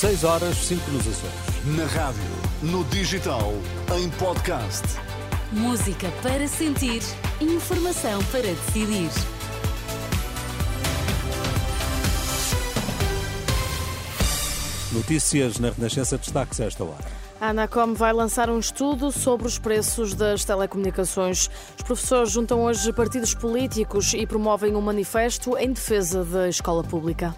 6 horas, 5 nos Açores. Na rádio, no digital, em podcast. Música para sentir, informação para decidir. Notícias na Renascença destaques a esta hora. A Anacom vai lançar um estudo sobre os preços das telecomunicações. Os professores juntam hoje partidos políticos e promovem um manifesto em defesa da escola pública.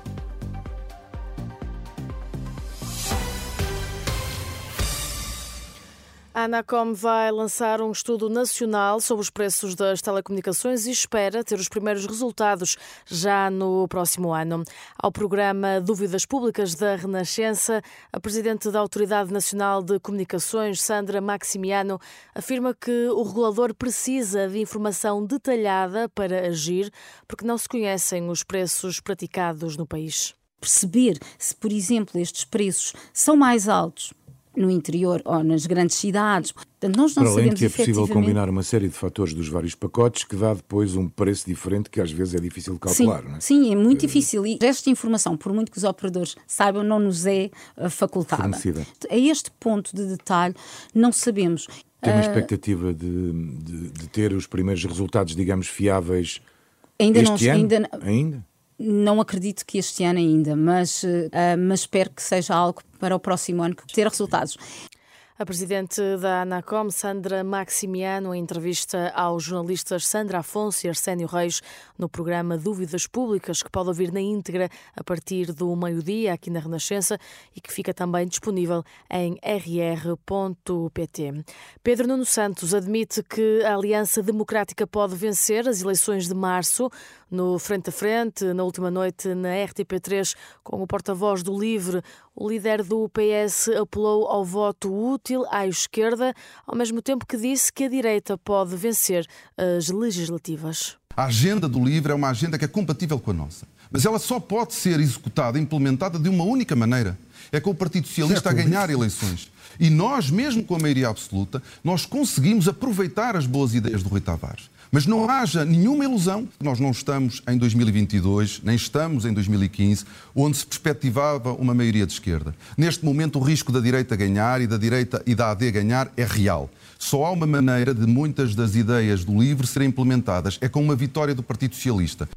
A Anacom vai lançar um estudo nacional sobre os preços das telecomunicações e espera ter os primeiros resultados já no próximo ano. Ao programa Dúvidas Públicas da Renascença, a presidente da Autoridade Nacional de Comunicações, Sandra Maximiano, afirma que o regulador precisa de informação detalhada para agir, porque não se conhecem os preços praticados no país. Perceber se, por exemplo, estes preços são mais altos no interior ou nas grandes cidades. Portanto, nós não Para além de que é possível combinar uma série de fatores dos vários pacotes que dá depois um preço diferente que às vezes é difícil de calcular. Sim, não é? sim é muito uh, difícil. E esta informação, por muito que os operadores saibam, não nos é uh, facultada. Fornecida. A este ponto de detalhe, não sabemos. Tem uma uh, expectativa de, de, de, ter os primeiros resultados, digamos, fiáveis ainda este não, ano? Ainda, ainda? Não acredito que este ano ainda, mas, uh, mas espero que seja algo para o próximo ano ter resultados. A presidente da Anacom, Sandra Maximiano, em entrevista aos jornalistas Sandra Afonso e Arsénio Reis no programa Dúvidas Públicas, que pode ouvir na íntegra a partir do meio-dia aqui na Renascença e que fica também disponível em rr.pt. Pedro Nuno Santos admite que a Aliança Democrática pode vencer as eleições de março no Frente a Frente, na última noite na RTP3, com o porta-voz do LIVRE, o líder do PS apelou ao voto útil à esquerda, ao mesmo tempo que disse que a direita pode vencer as legislativas. A agenda do LIVRE é uma agenda que é compatível com a nossa, mas ela só pode ser executada, implementada de uma única maneira. É com o Partido Socialista a ganhar eleições. E nós, mesmo com a maioria absoluta, nós conseguimos aproveitar as boas ideias do Rui Tavares. Mas não haja nenhuma ilusão, nós não estamos em 2022, nem estamos em 2015, onde se perspectivava uma maioria de esquerda. Neste momento, o risco da direita ganhar e da direita e da AD ganhar é real. Só há uma maneira de muitas das ideias do LIVRE serem implementadas, é com uma vitória do Partido Socialista.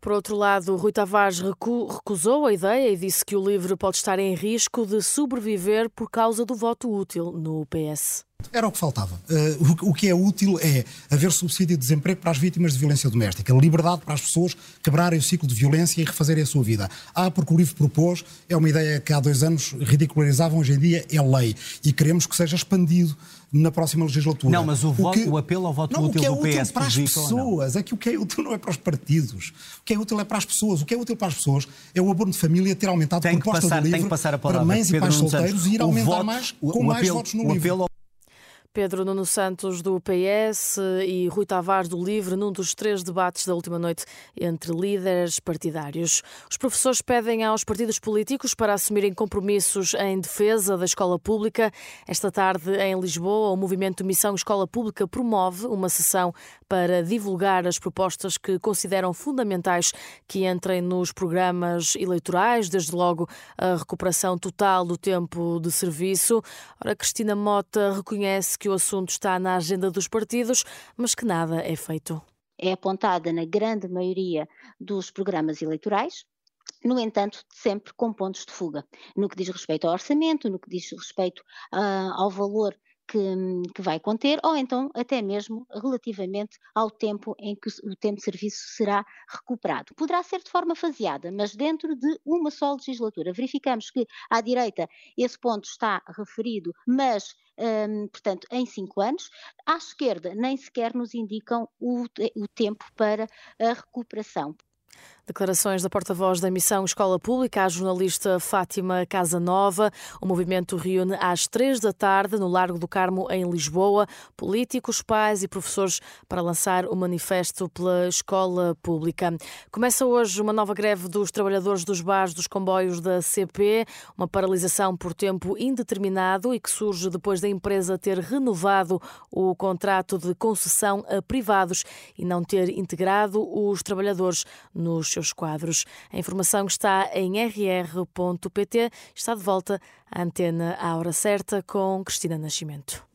Por outro lado, Rui Tavares recusou a ideia e disse que o LIVRE pode estar em risco de sobreviver por causa do voto útil no PS. Era o que faltava. Uh, o, o, que é útil é haver subsídio de desemprego para as vítimas de violência doméstica, liberdade para as pessoas quebrarem o ciclo de violência e refazerem a sua vida. Ah, porque o livro propôs, é uma ideia que há dois anos ridicularizavam, hoje em dia é lei. E queremos que seja expandido na próxima legislatura. Não, mas o, voto, o, que, o apelo ao voto não, útil o que é do útil PS para as pessoas é que o que é útil não é para os partidos. O que é útil é para as pessoas. O que é útil para as pessoas é o abono de família ter aumentado a proposta passar, do livro para mães Pedro e pais solteiros e ir aumentar voto, mais com mais apelo, votos no livro. Pedro Nuno Santos do PS e Rui Tavares do Livre num dos três debates da última noite entre líderes partidários. Os professores pedem aos partidos políticos para assumirem compromissos em defesa da escola pública. Esta tarde, em Lisboa, o movimento Missão Escola Pública promove uma sessão para divulgar as propostas que consideram fundamentais que entrem nos programas eleitorais, desde logo a recuperação total do tempo de serviço. Ora, Cristina Mota reconhece que o assunto está na agenda dos partidos, mas que nada é feito. É apontada na grande maioria dos programas eleitorais, no entanto, sempre com pontos de fuga, no que diz respeito ao orçamento, no que diz respeito uh, ao valor que, que, vai conter, ou então até mesmo relativamente ao tempo em que o tempo de serviço será recuperado. Poderá ser de forma faseada, mas dentro de uma só legislatura. Verificamos que à direita esse ponto está referido, mas um, portanto, em cinco anos. À esquerda, nem sequer nos indicam o, o tempo para a recuperação. Declarações da porta-voz da missão Escola Pública, a jornalista Fátima Casanova. O movimento reúne às três da tarde no Largo do Carmo, em Lisboa, políticos, pais e professores para lançar o manifesto pela Escola Pública. Começa hoje uma nova greve dos trabalhadores dos bares dos comboios da CP, uma paralisação por tempo indeterminado e que surge depois da empresa ter renovado o contrato de concessão a privados e não ter integrado os trabalhadores nos seus quadros. A informação está em rr.pt. Está de volta à antena à hora certa com Cristina Nascimento.